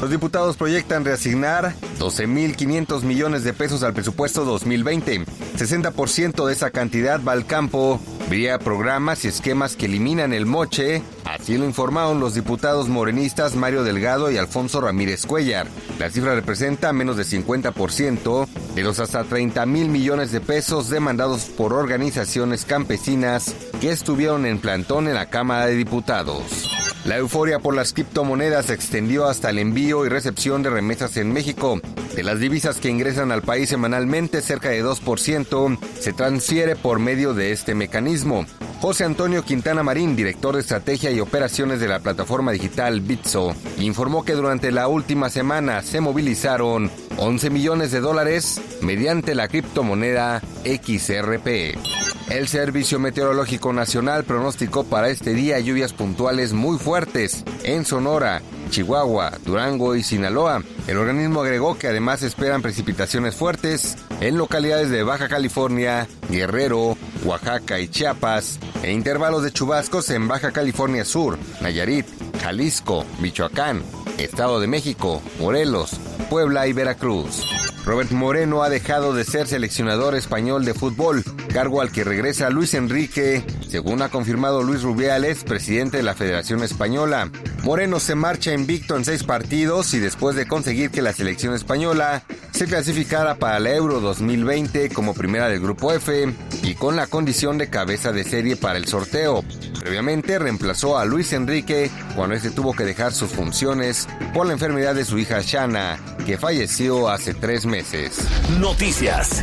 Los diputados proyectan reasignar 12.500 millones de pesos al presupuesto 2020. 60% de esa cantidad va al campo vía programas y esquemas que eliminan el moche. Así lo informaron los diputados morenistas Mario Delgado y Alfonso Ramírez Cuellar. La cifra representa menos de 50% de los hasta 30 mil millones de pesos demandados por organizaciones campesinas que estuvieron en plantón en la Cámara de Diputados. La euforia por las criptomonedas se extendió hasta el envío y recepción de remesas en México. De las divisas que ingresan al país semanalmente, cerca de 2% se transfiere por medio de este mecanismo. José Antonio Quintana Marín, director de estrategia y operaciones de la plataforma digital Bitso, informó que durante la última semana se movilizaron 11 millones de dólares mediante la criptomoneda XRP. El Servicio Meteorológico Nacional pronosticó para este día lluvias puntuales muy fuertes en Sonora, Chihuahua, Durango y Sinaloa. El organismo agregó que además esperan precipitaciones fuertes en localidades de Baja California, Guerrero, Oaxaca y Chiapas, e intervalos de chubascos en Baja California Sur, Nayarit, Jalisco, Michoacán, Estado de México, Morelos, Puebla y Veracruz. Robert Moreno ha dejado de ser seleccionador español de fútbol, cargo al que regresa Luis Enrique, según ha confirmado Luis Rubiales, presidente de la Federación Española. Moreno se marcha invicto en seis partidos y después de conseguir que la selección española se clasificara para la Euro 2020 como primera del Grupo F y con la condición de cabeza de serie para el sorteo. Previamente reemplazó a Luis Enrique cuando este tuvo que dejar sus funciones por la enfermedad de su hija Shana, que falleció hace tres meses. Noticias.